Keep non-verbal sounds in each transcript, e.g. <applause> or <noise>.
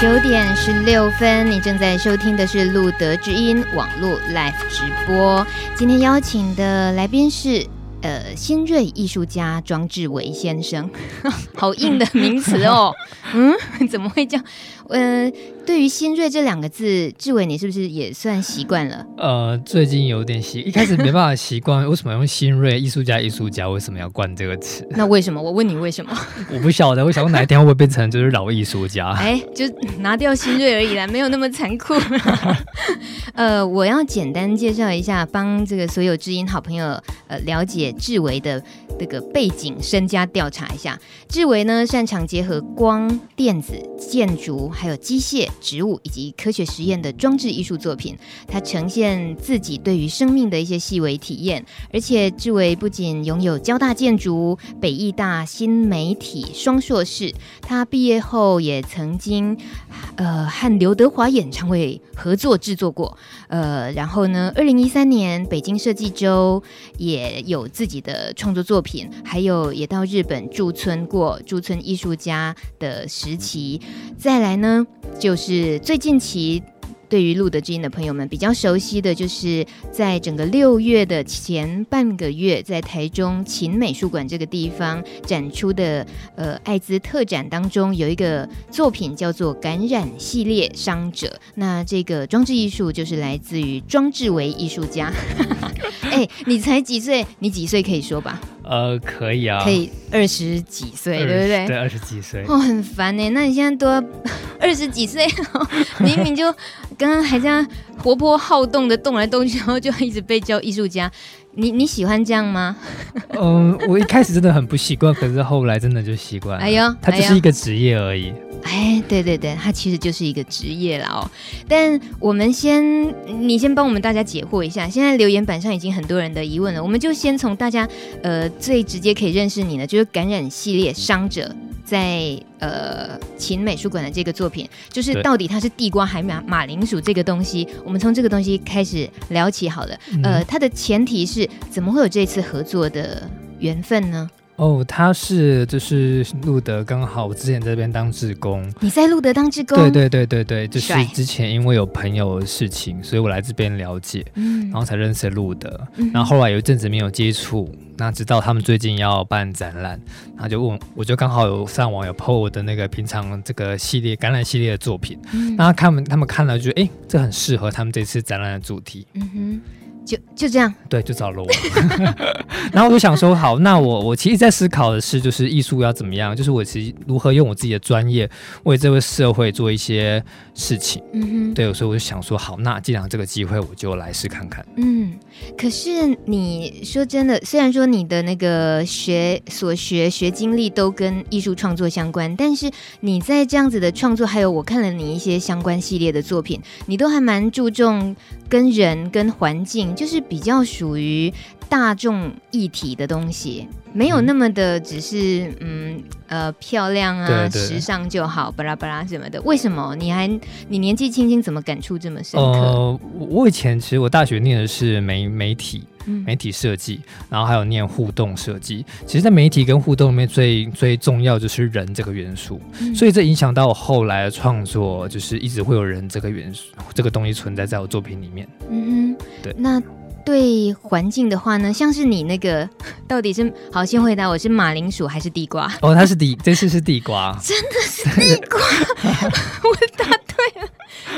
九点十六分，你正在收听的是路德之音网络 Live 直播。今天邀请的来宾是呃新锐艺术家庄志伟先生，<laughs> 好硬的名词哦。嗯，<laughs> 怎么会叫？呃，对于“新锐”这两个字，志伟你是不是也算习惯了？呃，最近有点习，一开始没办法习惯，<laughs> 为什么用“新锐”艺术家？艺术家为什么要冠这个词？那为什么？我问你为什么？<laughs> 我不晓得，我想说哪一天会不会变成就是老艺术家？哎，就拿掉“新锐”而已啦，没有那么残酷。<laughs> 呃，我要简单介绍一下，帮这个所有知音好朋友呃了解志伟的这个背景身家调查一下。志伟呢，擅长结合光电子、建筑。还有机械、植物以及科学实验的装置艺术作品，它呈现自己对于生命的一些细微体验。而且志伟不仅拥有交大建筑、北艺大新媒体双硕士，他毕业后也曾经呃和刘德华演唱会合作制作过。呃，然后呢，二零一三年北京设计周也有自己的创作作品，还有也到日本驻村过，驻村艺术家的时期。再来呢。就是，是最近期对于路德知音的朋友们比较熟悉的就是，在整个六月的前半个月，在台中勤美术馆这个地方展出的呃艾滋特展当中，有一个作品叫做《感染系列伤者》。那这个装置艺术就是来自于庄志维艺术家。<laughs> 哎，你才几岁？你几岁可以说吧？呃，可以啊，可以二十几岁，对不对？对，二十几岁。哦，很烦呢。那你现在都要 <laughs> 二十几岁，<laughs> 明明就刚刚还这样活泼好动的动来动去，然后就一直被叫艺术家。你你喜欢这样吗？嗯，我一开始真的很不习惯，可是后来真的就习惯了。哎呦，它就是一个职业而已。哎，对对对，它其实就是一个职业了哦。但我们先，你先帮我们大家解惑一下。现在留言板上已经很多人的疑问了，我们就先从大家呃最直接可以认识你的，就是感染系列伤者。在呃秦美术馆的这个作品，就是到底它是地瓜还马马铃薯这个东西，我们从这个东西开始聊起好了。呃，它的前提是怎么会有这次合作的缘分呢？哦，他是就是路德，刚好我之前在这边当志工。你在路德当志工？对对对对对，就是之前因为有朋友的事情，所以我来这边了解，嗯，然后才认识路德。嗯、然后后来有一阵子没有接触，那直到他们最近要办展览，他就问，我就刚好有上网有 po 我的那个平常这个系列感染系列的作品，嗯，那他们他们看了就哎，这很适合他们这次展览的主题，嗯哼。就就这样，对，就找了我。<laughs> 然后我就想说，好，那我我其实，在思考的是，就是艺术要怎么样，就是我其实如何用我自己的专业为这个社会做一些事情。嗯哼，对，所以我就想说，好，那既然这个机会，我就来试看看。嗯，可是你说真的，虽然说你的那个学所学学经历都跟艺术创作相关，但是你在这样子的创作，还有我看了你一些相关系列的作品，你都还蛮注重跟人跟环境。就是比较属于大众议题的东西，没有那么的只是嗯呃漂亮啊对对对时尚就好，巴拉巴拉什么的。为什么你还你年纪轻轻怎么感触这么深刻？呃，我以前其实我大学念的是媒媒体，媒体设计，然后还有念互动设计。其实，在媒体跟互动里面最最重要就是人这个元素，嗯、所以这影响到我后来的创作，就是一直会有人这个元素这个东西存在在我作品里面。嗯哼，对，那。对环境的话呢，像是你那个，<laughs> 到底是好，先回答我是马铃薯还是地瓜？哦，它是地，这次是地瓜，<laughs> 真的是地瓜，<laughs> 我答对了，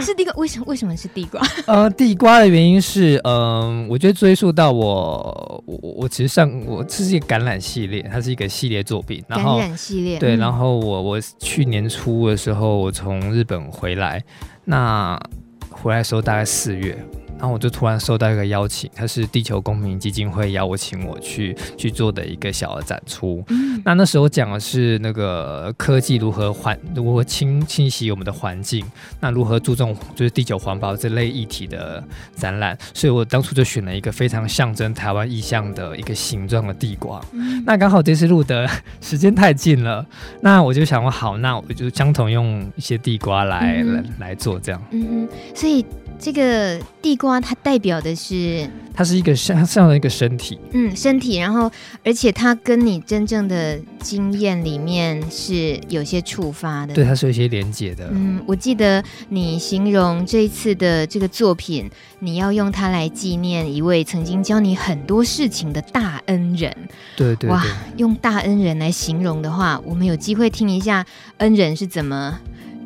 是地瓜。为什么？为什么是地瓜？呃，地瓜的原因是，嗯、呃，我觉得追溯到我，我我其实上我这是一个橄榄系列，它是一个系列作品，然后橄榄系列，对，然后我我去年初的时候，我从日本回来，那回来的时候大概四月。然后我就突然收到一个邀请，它是地球公民基金会邀我请我去去做的一个小的展出。嗯、那那时候讲的是那个科技如何环如何清清洗我们的环境，那如何注重就是地球环保这类议题的展览。所以我当初就选了一个非常象征台湾意象的一个形状的地瓜。嗯、那刚好这次录的 <laughs> 时间太近了，那我就想说好，那我就相同用一些地瓜来、嗯、来来做这样。嗯哼，所以。这个地瓜它代表的是，它是一个像这样的一个身体，嗯，身体，然后而且它跟你真正的经验里面是有些触发的，对，它是有一些连接的。嗯，我记得你形容这一次的这个作品，你要用它来纪念一位曾经教你很多事情的大恩人。对对对，哇，用大恩人来形容的话，我们有机会听一下恩人是怎么。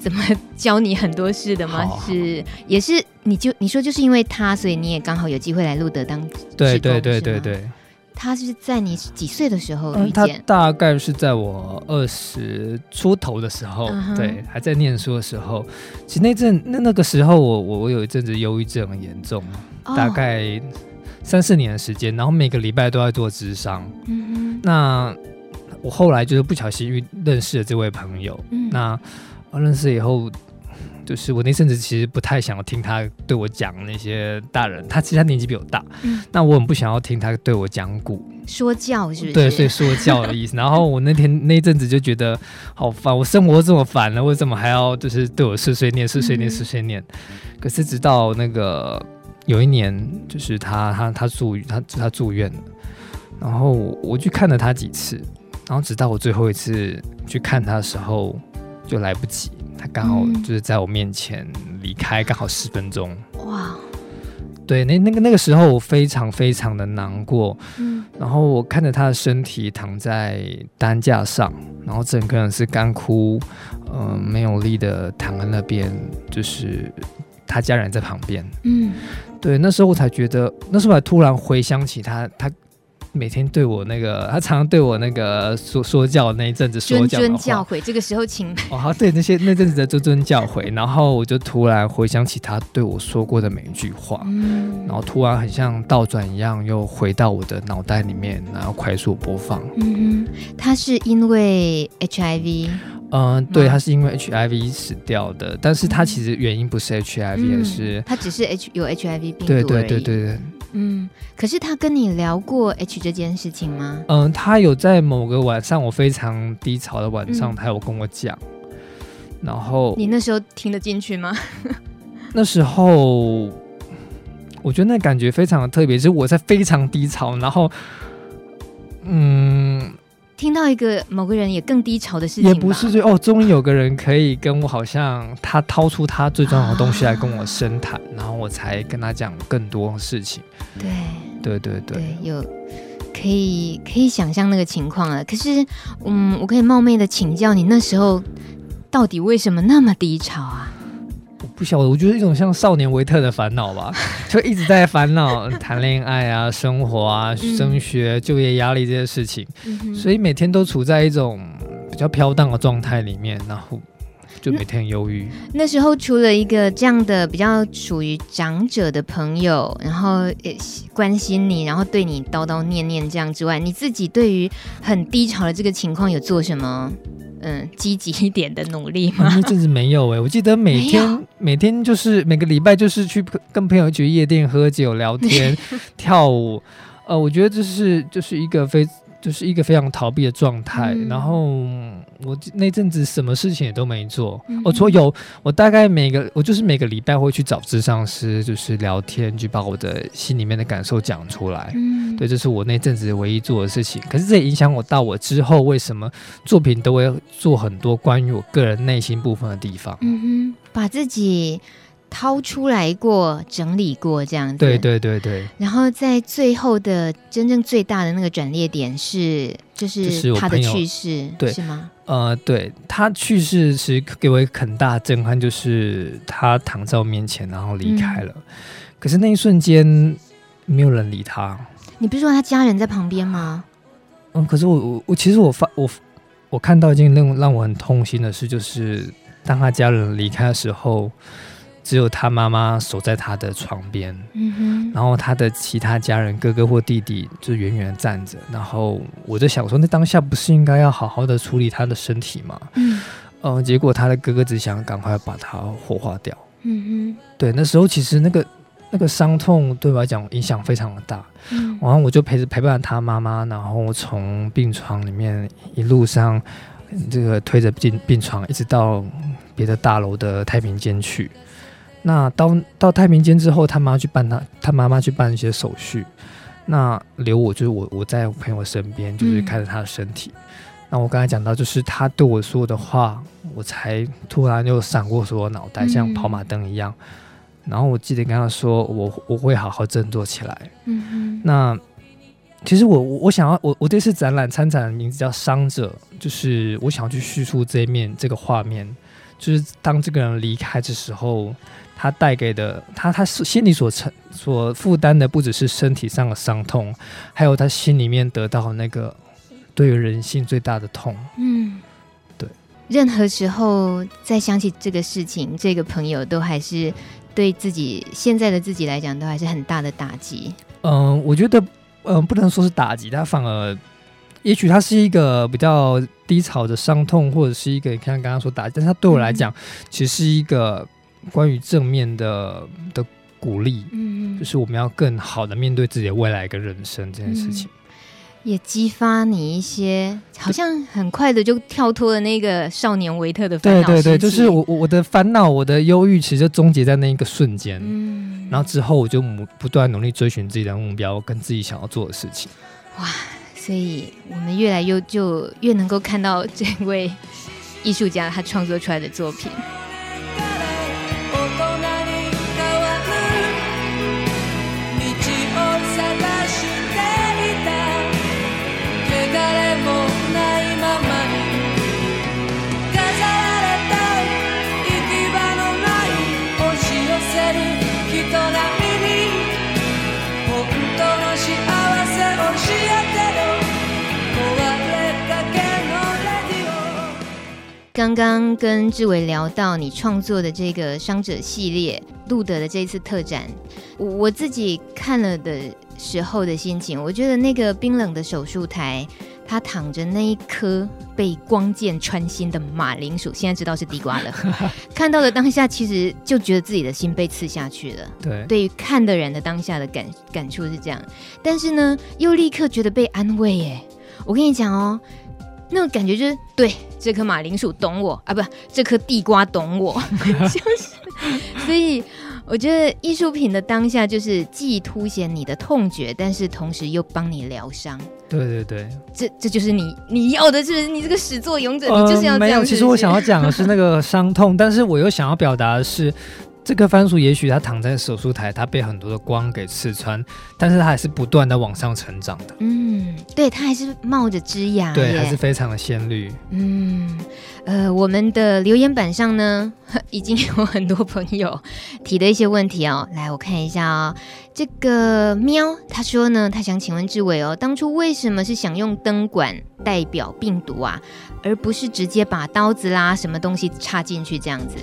怎么教你很多事的吗？是，也是，你就你说就是因为他，所以你也刚好有机会来录德当。对对对对对。他是在你几岁的时候遇见？嗯，他大概是在我二十出头的时候，uh. 对，还在念书的时候。其实那阵那那个时候我，我我有一阵子忧郁症很严重，oh. 大概三四年的时间，然后每个礼拜都在做智商。那我后来就是不小心遇认识了这位朋友，嗯、那。我认识以后，就是我那阵子其实不太想要听他对我讲那些大人，他其实他年纪比我大，嗯、那我很不想要听他对我讲古说教，是不是？对，所以说教的意思。然后我那天那阵子就觉得好烦，我生活这么烦了，为什么还要就是对我碎碎念、碎碎念、碎碎念？嗯、可是直到那个有一年，就是他他他住他他住院了，然后我去看了他几次，然后直到我最后一次去看他的时候。就来不及，他刚好就是在我面前离开，刚好十分钟。哇！对，那那个那个时候我非常非常的难过。嗯。然后我看着他的身体躺在担架上，然后整个人是干枯，嗯、呃，没有力的躺在那边，就是他家人在旁边。嗯。对，那时候我才觉得，那时候我还突然回想起他，他。每天对我那个，他常常对我那个说说教那一阵子说教，谆谆教诲。这个时候请，请哦，好，对那些那阵子的谆谆教诲，然后我就突然回想起他对我说过的每一句话，嗯，然后突然很像倒转一样，又回到我的脑袋里面，然后快速播放。嗯，他是因为 HIV，嗯，对，他是因为 HIV 死掉的，但是他其实原因不是 HIV，而、嗯、是他只是 H 有 HIV 病毒。对对对对对。嗯，可是他跟你聊过 H 这件事情吗？嗯，他有在某个晚上，我非常低潮的晚上，嗯、他有跟我讲。然后你那时候听得进去吗？<laughs> 那时候我觉得那感觉非常的特别，是我在非常低潮，然后嗯。听到一个某个人也更低潮的事情，也不是就哦，终于有个人可以跟我，好像他掏出他最重要的东西来跟我深谈，啊、然后我才跟他讲更多事情。对，对对对，对，有可以可以想象那个情况啊。可是，嗯，我可以冒昧的请教你，那时候到底为什么那么低潮啊？不晓得，我觉得一种像少年维特的烦恼吧，<laughs> 就一直在烦恼 <laughs> 谈恋爱啊、生活啊、升学、就业压力这些事情，嗯、所以每天都处在一种比较飘荡的状态里面，然后就每天忧郁。那时候除了一个这样的比较属于长者的朋友，然后也关心你，然后对你叨叨念念这样之外，你自己对于很低潮的这个情况有做什么？嗯，积极一点的努力吗？那阵子没有哎、欸，我记得每天每天就是每个礼拜就是去跟朋友去夜店喝酒、聊天、<laughs> 跳舞。呃，我觉得这是就是一个非。就是一个非常逃避的状态，嗯、然后我那阵子什么事情也都没做。嗯、我说有，我大概每个我就是每个礼拜会去找咨商师，就是聊天，去把我的心里面的感受讲出来。嗯，对，这是我那阵子唯一做的事情。可是这也影响我到我之后为什么作品都会做很多关于我个人内心部分的地方。嗯哼，把自己。掏出来过，整理过这样子。对对对对。然后在最后的真正最大的那个转捩点是，就是他的去世，对，是吗？呃，对，他去世时给我一个很大的震撼，就是他躺在我面前，然后离开了。嗯、可是那一瞬间，没有人理他。你不是说他家人在旁边吗？嗯，可是我我我其实我发我我看到一件让让我很痛心的事，就是当他家人离开的时候。只有他妈妈守在他的床边，嗯哼，然后他的其他家人哥哥或弟弟就远远的站着，然后我就想说，那当下不是应该要好好的处理他的身体吗？嗯，呃，结果他的哥哥只想赶快把他火化掉，嗯哼，对，那时候其实那个那个伤痛对我来讲影响非常的大，嗯，然后我就陪着陪伴他妈妈，然后从病床里面一路上这个推着病病床，一直到别的大楼的太平间去。那到到太平间之后，他妈去办他他妈妈去办一些手续，那留我就是我我在我朋友身边，就是看着他的身体。那我刚才讲到，就是他对我说的话，我才突然就闪过所有脑袋，像跑马灯一样。然后我记得跟他说，我我会好好振作起来。嗯哼那其实我我想要我我这次展览参展的名字叫《伤者》，就是我想要去叙述这一面这个画面，就是当这个人离开的时候。他带给的他，他是心里所承所负担的，不只是身体上的伤痛，还有他心里面得到那个对于人性最大的痛。嗯，对。任何时候再想起这个事情，这个朋友都还是对自己现在的自己来讲，都还是很大的打击。嗯，我觉得，嗯，不能说是打击，他反而，也许他是一个比较低潮的伤痛，或者是一个你看刚刚说打击，但是他对我来讲，嗯、其实是一个。关于正面的的鼓励，嗯，就是我们要更好的面对自己的未来跟人生这件事情，嗯，也激发你一些，好像很快的就跳脱了那个少年维特的烦恼。对对对，就是我我的烦恼，我的忧郁，其实就终结在那一个瞬间。嗯，然后之后我就不断努力追寻自己的目标，跟自己想要做的事情。哇，所以我们越来越就越能够看到这位艺术家他创作出来的作品。刚刚跟志伟聊到你创作的这个伤者系列，路德的这一次特展，我自己看了的时候的心情，我觉得那个冰冷的手术台，他躺着那一颗被光剑穿心的马铃薯，现在知道是地瓜了。<laughs> 看到的当下，其实就觉得自己的心被刺下去了。对，对于看的人的当下的感感触是这样，但是呢，又立刻觉得被安慰。耶。我跟你讲哦。那种感觉就是，对，这颗马铃薯懂我啊，不，这颗地瓜懂我，<laughs> 就是，所以我觉得艺术品的当下就是既凸显你的痛觉，但是同时又帮你疗伤。对对对，这这就是你你要的，是不是？你这个始作俑者，你就是要这样。没有，其实我想要讲的是那个伤痛，但是我又想要表达的是。这个番薯也许它躺在手术台，它被很多的光给刺穿，但是它还是不断的往上成长的。嗯，对，它还是冒着枝芽，对，还是非常的鲜绿。嗯，呃，我们的留言板上呢，<laughs> 已经有很多朋友提的一些问题哦。来，我看一下哦。这个喵他说呢，他想请问志伟哦，当初为什么是想用灯管代表病毒啊，而不是直接把刀子啦什么东西插进去这样子？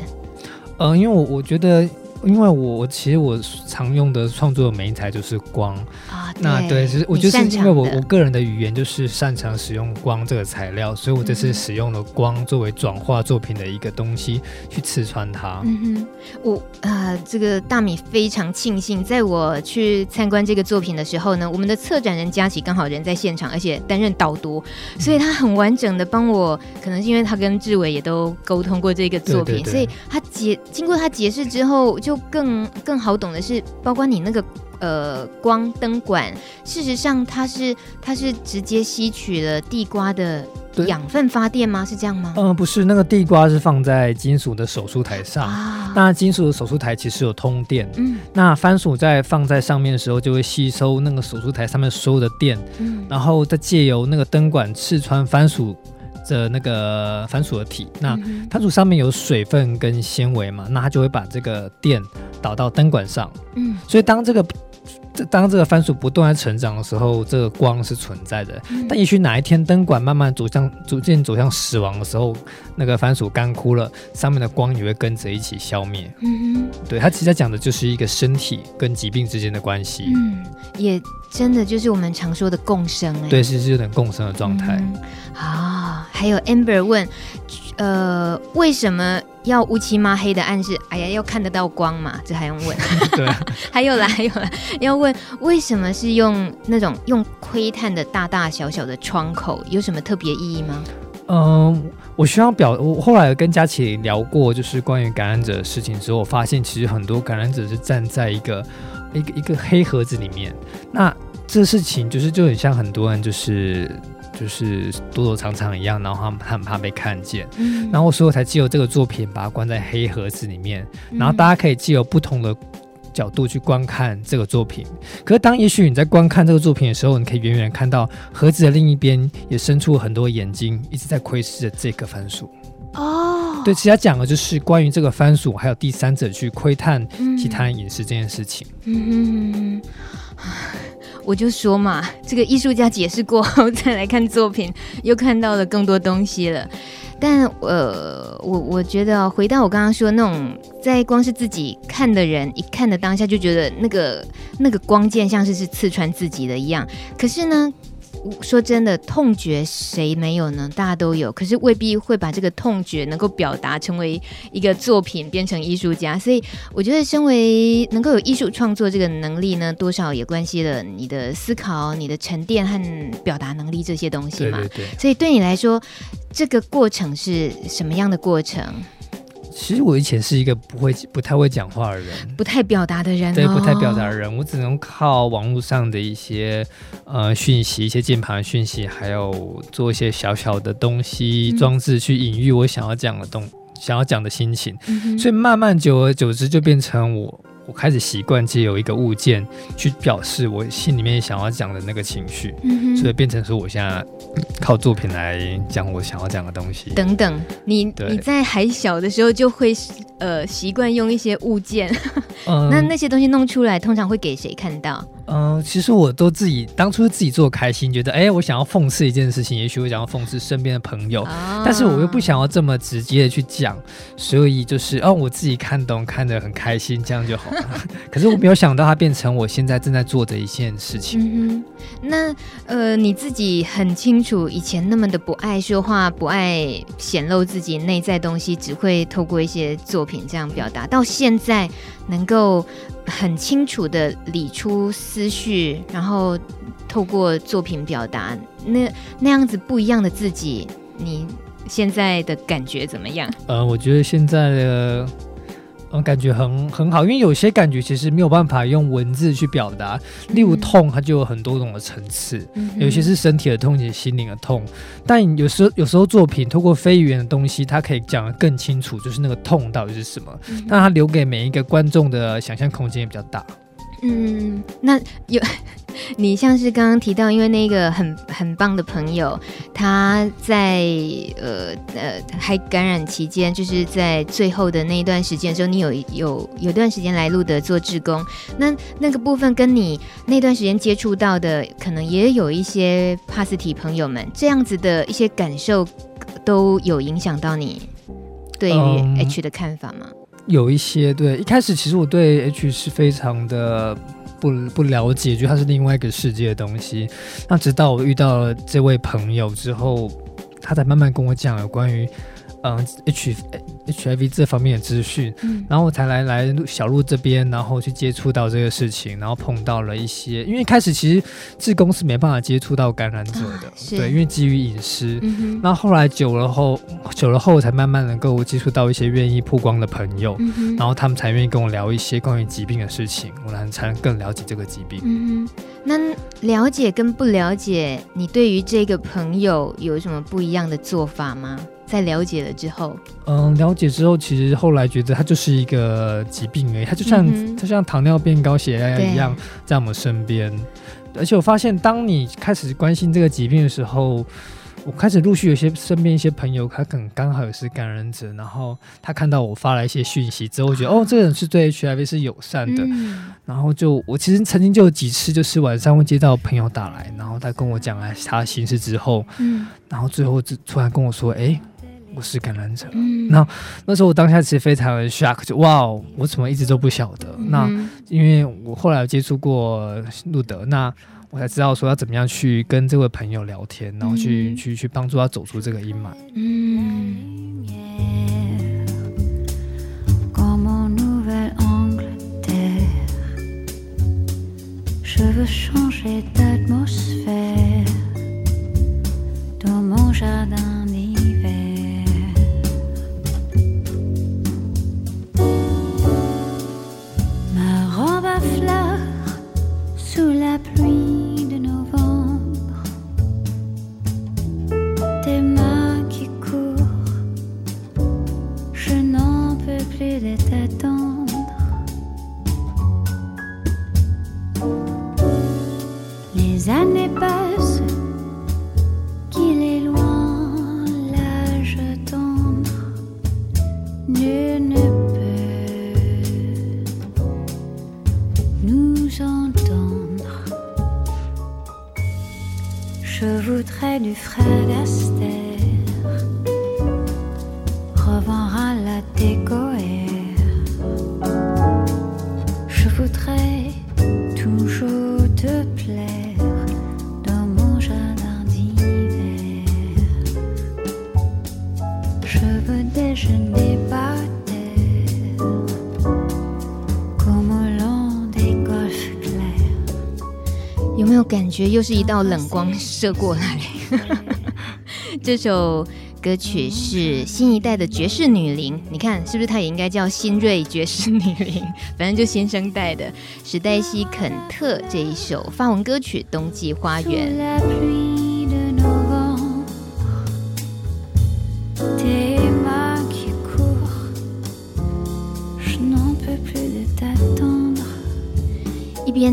嗯，因为我我觉得，因为我我其实我常用的创作的媒材就是光啊，对那对，其实我就是因为我我个人的语言就是擅长使用光这个材料，所以我这次使用了光作为转化作品的一个东西去刺穿它。嗯哼，我呃，这个大米非常庆幸，在我去参观这个作品的时候呢，我们的策展人佳琪刚好人在现场，而且担任导读，所以他很完整的帮我，可能是因为他跟志伟也都沟通过这个作品，对对对，所以他解经过他解释之后就。更更好懂的是，包括你那个呃光灯管，事实上它是它是直接吸取了地瓜的养分发电吗？是这样吗？嗯、呃，不是，那个地瓜是放在金属的手术台上，啊、那金属的手术台其实有通电，嗯，那番薯在放在上面的时候就会吸收那个手术台上面所有的电，嗯，然后再借由那个灯管刺穿番薯。的那个番薯的体，那番薯上面有水分跟纤维嘛，那它就会把这个电导到灯管上。嗯，所以当这个当这个番薯不断在成长的时候，这个光是存在的。嗯、但也许哪一天灯管慢慢走向逐渐走向死亡的时候，那个番薯干枯了，上面的光也会跟着一起消灭。嗯哼，对，它其实讲的就是一个身体跟疾病之间的关系。嗯，也真的就是我们常说的共生哎。对，是是有点共生的状态。嗯啊，还有 Amber 问，呃，为什么要乌漆嘛黑的暗示？哎呀，要看得到光嘛，这还用问？<laughs> <laughs> 对，还有啦，还有啦，要问为什么是用那种用窥探的大大小小的窗口，有什么特别意义吗？嗯，我需要表，我后来跟佳琪聊过，就是关于感染者的事情之后，我发现其实很多感染者是站在一个一个一个黑盒子里面。那这事情就是就很像很多人就是就是躲躲藏藏一样，然后他很怕被看见。嗯，然后所以我才借由这个作品把它关在黑盒子里面，然后大家可以借由不同的。角度去观看这个作品，可是当也许你在观看这个作品的时候，你可以远远看到盒子的另一边也伸出很多眼睛，一直在窥视着这个番薯。哦，对，其实他讲的就是关于这个番薯，还有第三者去窥探其他人饮食这件事情。嗯，我就说嘛，这个艺术家解释过 <laughs> 后再来看作品，又看到了更多东西了。但呃，我我觉得回到我刚刚说那种，在光是自己看的人一看的当下，就觉得那个那个光剑像是是刺穿自己的一样。可是呢，说真的，痛觉谁没有呢？大家都有，可是未必会把这个痛觉能够表达成为一个作品，变成艺术家。所以我觉得，身为能够有艺术创作这个能力呢，多少也关系了你的思考、你的沉淀和表达能力这些东西嘛。对对对。所以对你来说，这个过程是什么样的过程？其实我以前是一个不会、不太会讲话的人，不太表达的人、哦，对，不太表达的人，我只能靠网络上的一些呃讯息、一些键盘讯息，还有做一些小小的东西装置去隐喻我想要讲的东、想要讲的心情，嗯、所以慢慢久而久之就变成我。我开始习惯借由一个物件去表示我心里面想要讲的那个情绪，嗯，所以变成说我现在靠作品来讲我想要讲的东西。等等，你你在还小的时候就会呃习惯用一些物件，<laughs> 嗯、那那些东西弄出来通常会给谁看到？嗯、呃，其实我都自己当初自己做开心，觉得哎，我想要讽刺一件事情，也许我想要讽刺身边的朋友，哦，但是我又不想要这么直接的去讲，所以就是哦，我自己看懂，看得很开心，这样就好了。<laughs> 可是我没有想到它变成我现在正在做的一件事情。嗯、那呃，你自己很清楚，以前那么的不爱说话，不爱显露自己内在东西，只会透过一些作品这样表达，到现在能够。很清楚的理出思绪，然后透过作品表达，那那样子不一样的自己，你现在的感觉怎么样？呃，我觉得现在的。嗯，感觉很很好，因为有些感觉其实没有办法用文字去表达。例如痛，它就有很多种的层次，嗯，有些是身体的痛，有些心灵的痛。但有时候，有时候作品透过非语言的东西，它可以讲得更清楚，就是那个痛到底是什么。但它留给每一个观众的想象空间也比较大。嗯，那有。<laughs> 你像是刚刚提到，因为那个很很棒的朋友，他在呃呃还感染期间，就是在最后的那一段时间的时候，你有有有段时间来路德做志工，那那个部分跟你那段时间接触到的，可能也有一些帕斯提朋友们这样子的一些感受，都有影响到你对于 H 的看法吗？嗯，有一些，对，一开始其实我对 H 是非常的。不不了解，就它是另外一个世界的东西。那直到我遇到了这位朋友之后，他才慢慢跟我讲有关于。嗯，H H I V 这方面的资讯，嗯，然后我才来来小路这边，然后去接触到这个事情，然后碰到了一些，因为一开始其实志工是没办法接触到感染者的，啊、对，因为基于隐私。嗯，那后来久了后，久了后才慢慢能够接触到一些愿意曝光的朋友，嗯，然后他们才愿意跟我聊一些关于疾病的事情，我才才能更了解这个疾病。嗯，那了解跟不了解，你对于这个朋友有什么不一样的做法吗？在了解了之后，嗯，了解之后，其实后来觉得它就是一个疾病而已，它就像它、嗯、像糖尿病、高血压一样在我们身边。而且我发现，当你开始关心这个疾病的时候，我开始陆续有些身边一些朋友，他可能刚好也是感染者，然后他看到我发了一些讯息之后，我觉得哦，这个人是对 HIV 是友善的。嗯、然后就我其实曾经就有几次，就是晚上会接到朋友打来，然后他跟我讲了他的心事之后，嗯，然后最后就突然跟我说，哎。我是感染者，嗯，那那时候我当下其实非常的 shock，就哇，我怎么一直都不晓得？嗯、那因为我后来有接触过路德，那我才知道说要怎么样去跟这位朋友聊天，然后去、嗯、去去帮助他走出这个阴霾。嗯。感觉又是一道冷光射过来。<laughs> 这首歌曲是新一代的爵士女伶，你看是不是？她也应该叫新锐爵士女伶，<laughs> 反正就新生代的史黛西·肯特这一首发文歌曲《冬季花园》。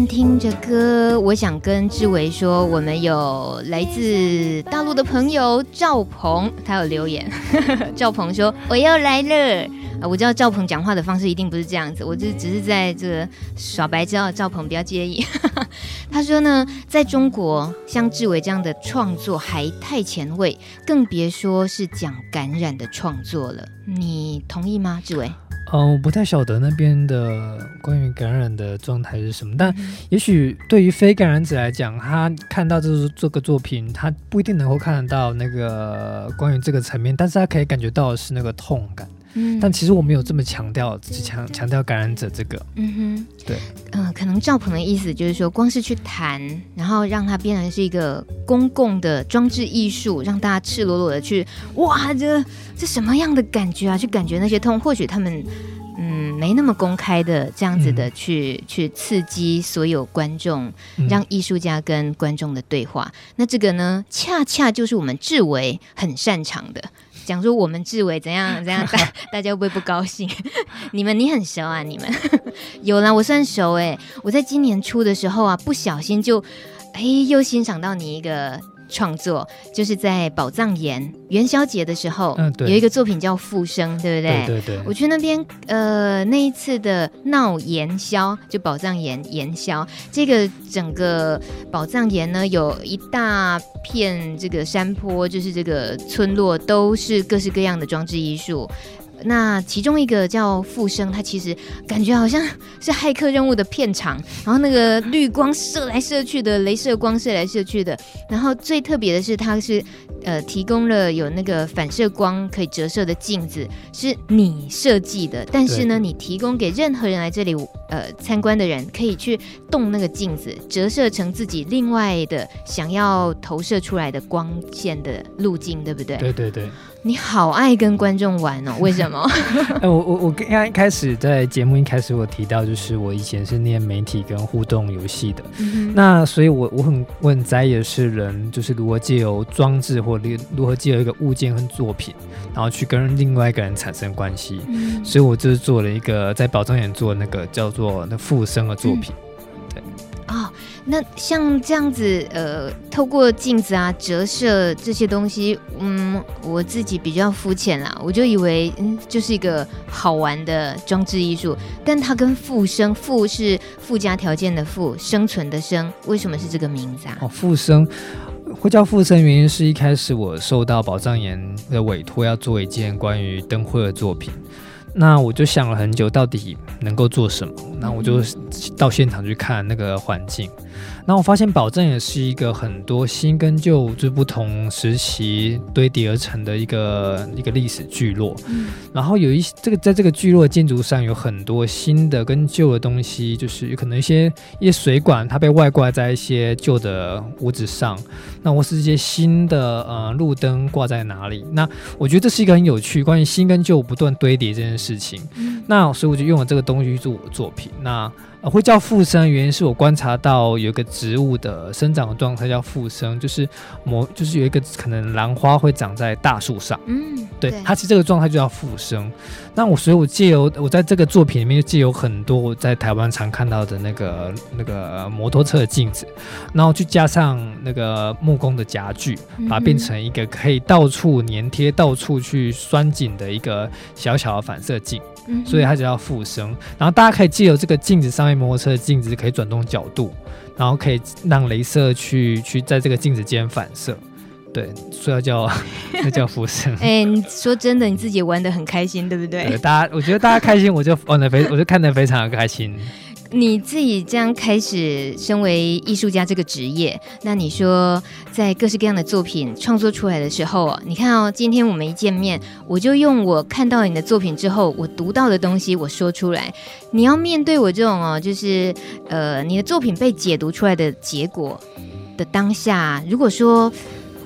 听着歌，我想跟志伟说，我们有来自大陆的朋友赵鹏，他有留言。<laughs> 赵鹏说：“我要来了。”啊，我知道赵鹏讲话的方式一定不是这样子，我就只是在这个耍白知道赵鹏不要介意。<laughs> 他说呢，在中国像志伟这样的创作还太前卫，更别说是讲感染的创作了。你同意吗，志伟？嗯、呃，我不太晓得那边的关于感染的状态是什么，但也许对于非感染者来讲，他看到这这个作品，他不一定能够看得到那个关于这个层面，但是他可以感觉到的是那个痛感。嗯，但其实我没有这么强调，只强强调感染者这个。嗯哼，对，嗯、呃，可能赵鹏的意思就是说，光是去谈，然后让它变成是一个公共的装置艺术，让大家赤裸裸的去，哇，这这什么样的感觉啊？去感觉那些痛，或许他们嗯没那么公开的这样子的去、嗯、去刺激所有观众，让艺术家跟观众的对话。嗯、那这个呢，恰恰就是我们志伟很擅长的。讲说我们志伟怎样 <laughs> 怎样，大大家会不会不高兴？<laughs> 你们你很熟啊，你们 <laughs> 有啦，我算熟哎。我在今年初的时候啊，不小心就哎又欣赏到你一个。创作就是在宝藏岩元宵节的时候，嗯，对，有一个作品叫《复生》，对不对？对对对。我去那边，呃，那一次的闹元宵，就宝藏岩元宵，这个整个宝藏岩呢，有一大片这个山坡，就是这个村落，都是各式各样的装置艺术。那其中一个叫复生，它其实感觉好像是骇客任务的片场，然后那个绿光射来射去的，镭射光射来射去的，然后最特别的是它是呃提供了有那个反射光可以折射的镜子，是你设计的，但是呢，你提供给任何人来这里呃参观的人可以去动那个镜子，折射成自己另外的想要投射出来的光线的路径，对不对？对对对。你好爱跟观众玩哦，<laughs> 为什么？哎，我我我刚刚一开始在节目一开始我提到，就是我以前是念媒体跟互动游戏的，嗯、那所以我我很我很在意的是人就是如何借由装置或如如何借由一个物件和作品，然后去跟另外一个人产生关系，嗯、所以我就是做了一个在宝藏园做那个叫做那复生的作品，嗯、对。啊。哦那像这样子，呃，透过镜子啊折射这些东西，嗯，我自己比较肤浅啦，我就以为嗯就是一个好玩的装置艺术，但它跟复生，复是附加条件的复，生存的生，为什么是这个名字啊？哦，复生会叫复生，原因是一开始我受到宝藏岩的委托，要做一件关于灯会的作品。那我就想了很久，到底能够做什么？那我就到现场去看那个环境。那我发现宝藏也是一个很多新跟旧就不同时期堆叠而成的一个一个历史聚落。嗯、然后有一这个在这个聚落的建筑上有很多新的跟旧的东西，就是有可能一些一些水管它被外挂在一些旧的屋子上。那或是一些新的呃路灯挂在哪里？那我觉得这是一个很有趣关于新跟旧不断堆叠这件事情。嗯、那所以我就用了这个东西去做我的作品。那呃，会叫附生，原因是我观察到有一个植物的生长的状态叫附生，就是某，就是有一个可能兰花会长在大树上。嗯，对，对它其实这个状态就叫附生。那我所以，我借由我在这个作品里面就借由很多我在台湾常看到的那个那个摩托车的镜子，然后去加上那个木工的夹具，把它变成一个可以到处粘贴、到处去拴紧的一个小小的反射镜。所以它就叫附生，然后大家可以借由这个镜子上面，摩托车的镜子可以转动角度，然后可以让镭射去去在这个镜子间反射，对，所以要叫 <laughs> 那叫浮生。<laughs> 哎、欸，你说真的，你自己玩的很开心，对不对？对，大家我觉得大家开心，我就玩的非，<laughs> 我就看的非常的开心。你自己这样开始身为艺术家这个职业，那你说在各式各样的作品创作出来的时候，你看哦，今天我们一见面，我就用我看到你的作品之后，我读到的东西我说出来。你要面对我这种哦，就是呃，你的作品被解读出来的结果的当下，如果说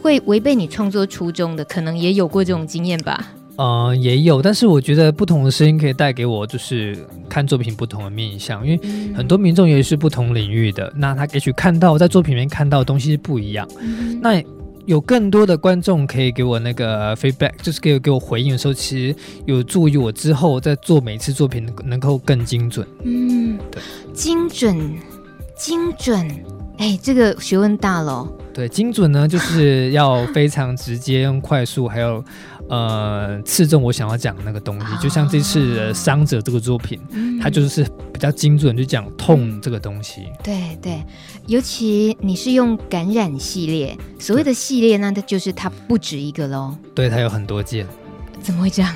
会违背你创作初衷的，可能也有过这种经验吧。呃，也有，但是我觉得不同的声音可以带给我，就是看作品不同的面向，因为很多民众也是不同领域的，那他也许看到在作品里面看到的东西是不一样。那有更多的观众可以给我那个 feedback，就是给我给我回应的时候，其实有助于我之后在做每一次作品能能够更精准。嗯，对，精准，精准，哎，这个学问大了。对，精准呢，就是要非常直接，用快速，还有。呃，刺中我想要讲的那个东西，就像这次的《伤者》这个作品，嗯、它就是比较精准，就讲痛这个东西。对对，尤其你是用感染系列，所谓的系列，呢它就是它不止一个喽。对，它有很多件。怎么会这样？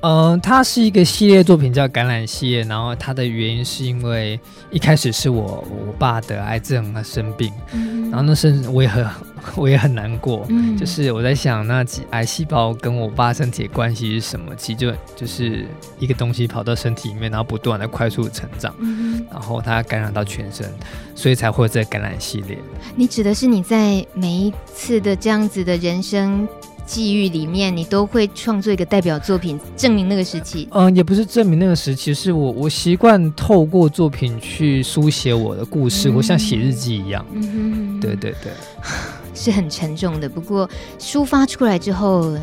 嗯、呃，它是一个系列作品，叫《感染系列》，然后它的原因是因为一开始是我我爸得癌症，他生病，嗯、然后那时我也很 <laughs> 我也很难过，嗯、就是我在想那几癌细胞跟我爸身体的关系是什么？其实就就是一个东西跑到身体里面，然后不断的快速成长，嗯、然后它感染到全身，所以才会有这个感染系列。你指的是你在每一次的这样子的人生际遇里面，你都会创作一个代表作品，证明那个时期。嗯，也不是证明那个时期，是我我习惯透过作品去书写我的故事，我、嗯、像写日记一样。嗯哼，对对对，<laughs> 是很沉重的。不过抒发出来之后，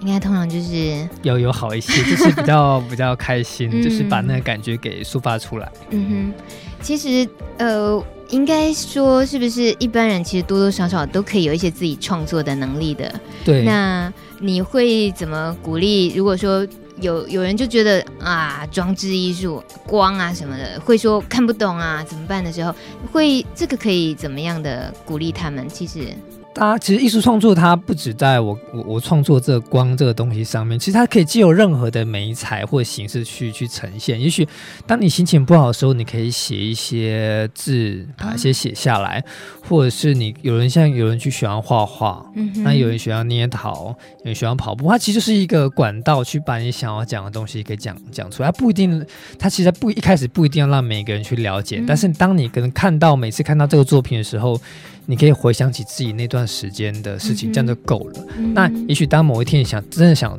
应该通常就是有有好一些，就是比较 <laughs> 比较开心，嗯、就是把那个感觉给抒发出来。嗯哼，其实呃。应该说，是不是一般人其实多多少少都可以有一些自己创作的能力的？对。那你会怎么鼓励？如果说有有人就觉得啊，装置艺术、光啊什么的，会说看不懂啊，怎么办的时候，会这个可以怎么样的鼓励他们？其实。大家其实艺术创作它不止在我我我创作这个光这个东西上面，其实它可以借由任何的媒材或形式去去呈现。也许当你心情不好的时候，你可以写一些字，把一些写下来，啊、或者是你有人像有人去喜欢画画，嗯，那有人喜欢捏陶，有人喜欢跑步，它其实就是一个管道去把你想要讲的东西给讲讲出来。它不一定，它其实不一开始不一定要让每个人去了解，嗯、但是当你可能看到每次看到这个作品的时候。你可以回想起自己那段时间的事情，这样就够了。那也许当某一天你想真的想。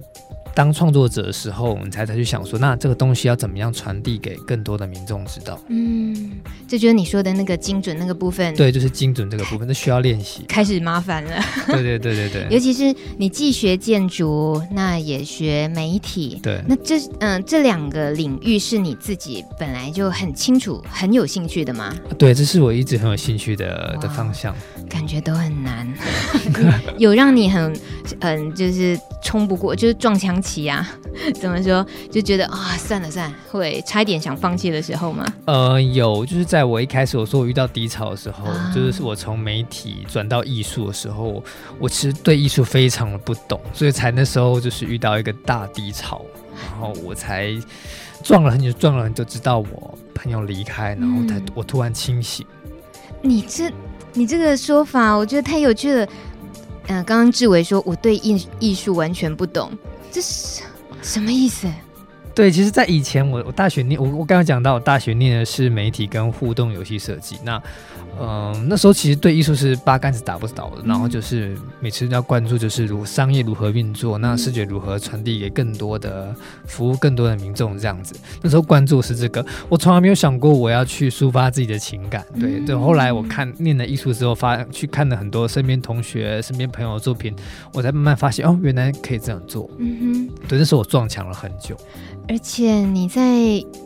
当创作者的时候，你才才去想说，那这个东西要怎么样传递给更多的民众知道？嗯，这就是你说的那个精准那个部分。对，就是精准这个部分，这需要练习。<laughs> 开始麻烦了。对对对对对。<laughs> 尤其是你既学建筑，那也学媒体。对。那这嗯，这两个领域是你自己本来就很清楚、很有兴趣的吗？对，这是我一直很有兴趣的的方向。感觉都很难，<laughs> 有让你很很，就是冲不过，就是撞墙期啊？<laughs> 怎么说？就觉得啊，算了算了，会差一点想放弃的时候吗？呃，有，就是在我一开始我说我遇到低潮的时候，啊、就是我从媒体转到艺术的时候，我其实对艺术非常的不懂，所以才那时候就是遇到一个大低潮，然后我才撞了很久，撞了很久，直到我朋友离开，然后才我突然清醒。嗯、你这。你这个说法，我觉得太有趣了。嗯、呃，刚刚志伟说我对艺艺术完全不懂，这是什么意思？对，其实，在以前我我大学念我我刚刚讲到，我大学念的是媒体跟互动游戏设计。那嗯、呃，那时候其实对艺术是八竿子打不着的，然后就是每次要关注就是如商业如何运作，那视觉如何传递给更多的服务更多的民众这样子。那时候关注是这个，我从来没有想过我要去抒发自己的情感。对对，后来我看念了艺术之后，发去看了很多身边同学、身边朋友的作品，我才慢慢发现哦，原来可以这样做。嗯哼，对，那时候我撞墙了很久。而且你在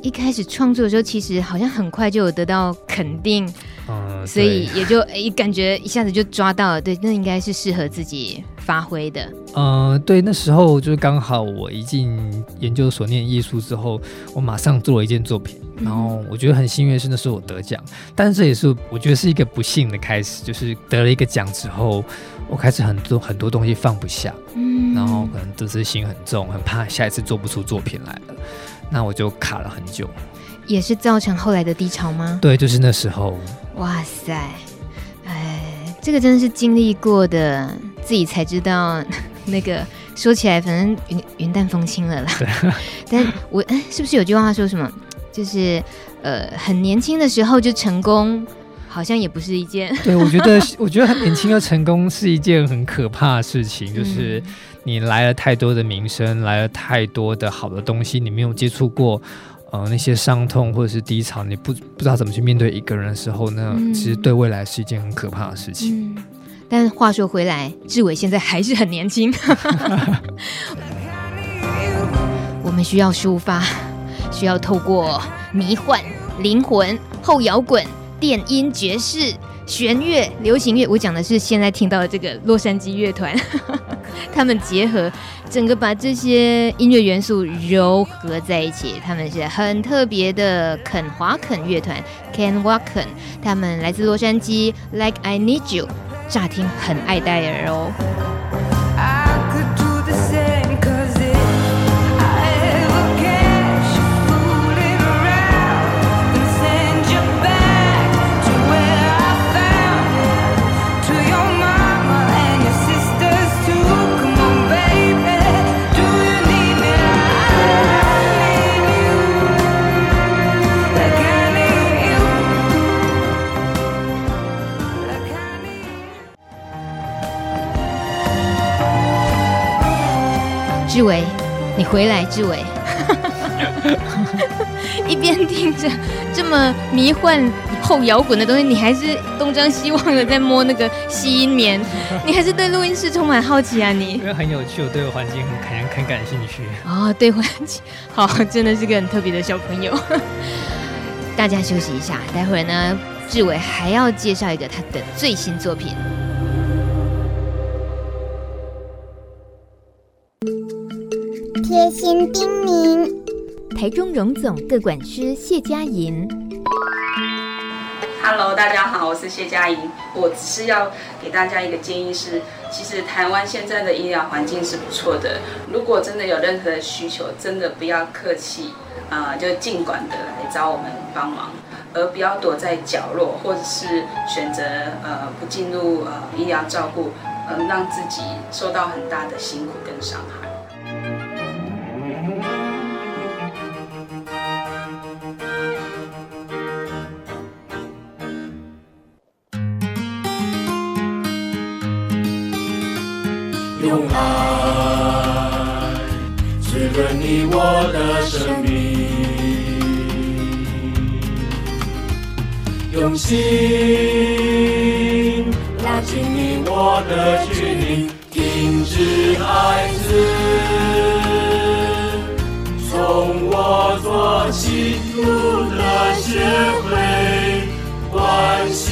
一开始创作的时候，其实好像很快就有得到肯定，嗯，所以也就诶感觉一下子就抓到了，对，那应该是适合自己发挥的。嗯，对，那时候就是刚好我一进研究所念艺术之后，我马上做了一件作品，然后我觉得很幸运的是那时候我得奖，但是这也是我觉得是一个不幸的开始，就是得了一个奖之后。我开始很多很多东西放不下，嗯，然后可能得失心很重，很怕下一次做不出作品来了，那我就卡了很久，也是造成后来的低潮吗？对，就是那时候。哇塞，哎，这个真的是经历过的，自己才知道。<laughs> 那个说起来，反正云云淡风轻了啦。对 <laughs> 但我哎，是不是有句话说什么？就是呃，很年轻的时候就成功。好像也不是一件。对，我觉得，我觉得很年轻又成功是一件很可怕的事情。就是你来了太多的名声，来了太多的好的东西，你没有接触过，呃，那些伤痛或者是低潮，你不不知道怎么去面对一个人的时候，那其实对未来是一件很可怕的事情。嗯，但话说回来，志伟现在还是很年轻。<laughs> 我们需要抒发，需要透过迷幻、灵魂、后摇滚。电音、爵士、弦乐、流行乐，我讲的是现在听到的这个洛杉矶乐团，<laughs> 他们结合整个把这些音乐元素糅合在一起，他们是很特别的肯华肯乐团 Ken WALKEN，他们来自洛杉矶，Like I Need You，乍听很爱戴尔哦。志伟，你回来，志伟，<laughs> 一边听着这么迷幻后摇滚的东西，你还是东张西望的在摸那个吸音棉，<laughs> 你还是对录音室充满好奇啊？你因为很有趣，我对环境很感很感兴趣哦，对环境好，真的是个很特别的小朋友。<laughs> 大家休息一下，待会儿呢，志伟还要介绍一个他的最新作品。贴心叮咛，台中荣总各管师谢佳莹。Hello，大家好，我是谢佳莹。我只是要给大家一个建议是，其实台湾现在的医疗环境是不错的。如果真的有任何的需求，真的不要客气，啊、呃，就尽管的来找我们帮忙，而不要躲在角落，或者是选择呃不进入呃医疗照顾，嗯、呃，让自己受到很大的辛苦跟伤害。用爱滋润你我的生命，用心拉近你我的距离，停止孩子，从我做起，路的学会关心。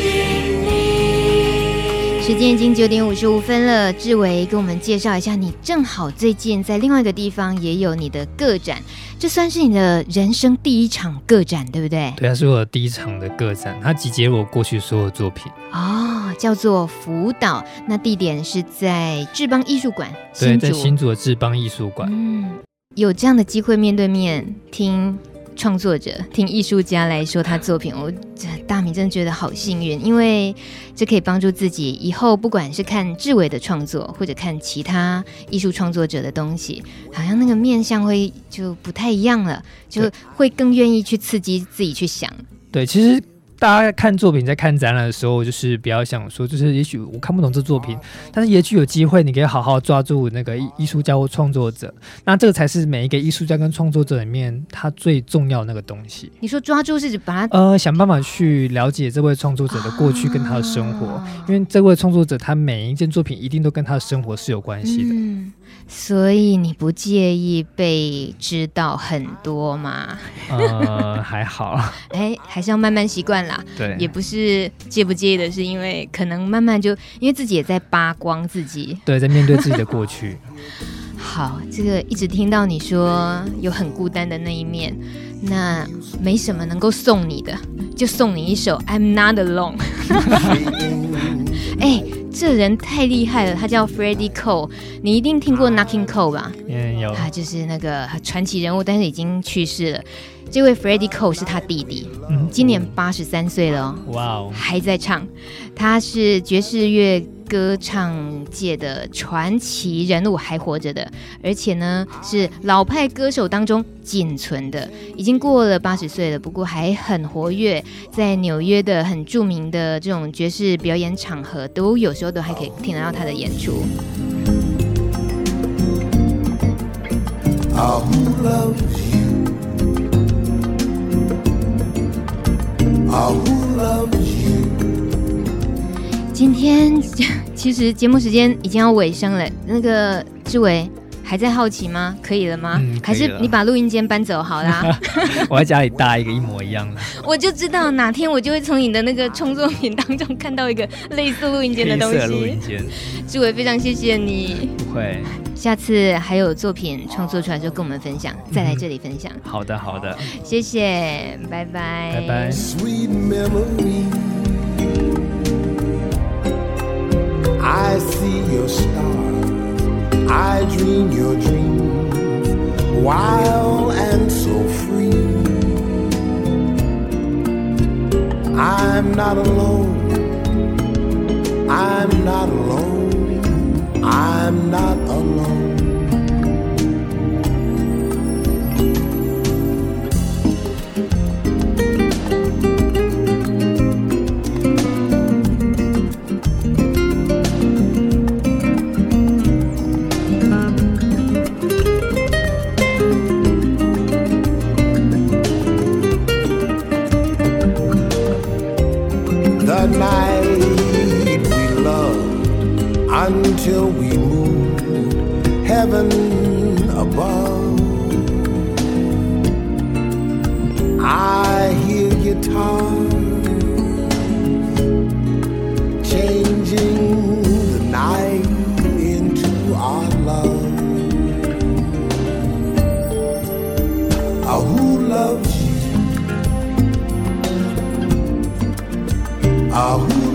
时间已经九点五十五分了，志伟跟我们介绍一下，你正好最近在另外一个地方也有你的个展，这算是你的人生第一场个展，对不对？对，它是我第一场的个展，它集结了我过去所有作品。哦，叫做福岛，那地点是在志邦艺术馆，对，在新竹的志邦艺术馆。嗯，有这样的机会面对面听创作者、听艺术家来说他作品，我这大米真的觉得好幸运，因为这可以帮助自己以后不管是看志伟的创作，或者看其他艺术创作者的东西，好像那个面向会就不太一样了，就会更愿意去刺激自己去想。对，其实。大家看作品，在看展览的时候，就是比较想说，就是也许我看不懂这作品，但是也许有机会，你可以好好抓住那个艺艺术家或创作者，那这个才是每一个艺术家跟创作者里面他最重要的那个东西。你说抓住是指把它呃想办法去了解这位创作者的过去跟他的生活，啊、因为这位创作者他每一件作品一定都跟他的生活是有关系的。嗯所以你不介意被知道很多吗？<laughs> 呃，还好。<laughs> 哎、欸，还是要慢慢习惯啦。对，也不是介不介意的，是因为可能慢慢就因为自己也在扒光自己。对，在面对自己的过去。<laughs> 好，这个一直听到你说有很孤单的那一面，那没什么能够送你的，就送你一首《I'm Not Alone》。哎。这人太厉害了，他叫 Freddie Cole，你一定听过 Knocking Cole 吧？嗯，有。他就是那个传奇人物，但是已经去世了。这位 Freddie Cole 是他弟弟，嗯，今年八十三岁了哦。哇哦，还在唱。他是爵士乐歌唱界的传奇人物，还活着的，而且呢是老派歌手当中仅存的，已经过了八十岁了，不过还很活跃，在纽约的很著名的这种爵士表演场合，都有时候都还可以听得到他的演出。今天 <laughs> 其实节目时间已经要尾声了，那个志伟还在好奇吗？可以了吗？嗯、了还是你把录音间搬走好啦？<laughs> 我在家里搭一个一模一样的。<laughs> 我就知道哪天我就会从你的那个创作品当中看到一个类似录音间的东西。录音间。志伟非常谢谢你。不会。下次还有作品创作出来就跟我们分享，再来这里分享。好的，好的。谢谢，拜拜。拜拜。I see your stars, I dream your dreams, wild and so free. I'm not alone, I'm not alone, I'm not Ahu.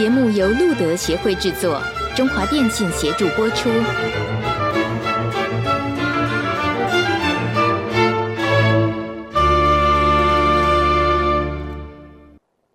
节目由路德协会制作，中华电信协助播出。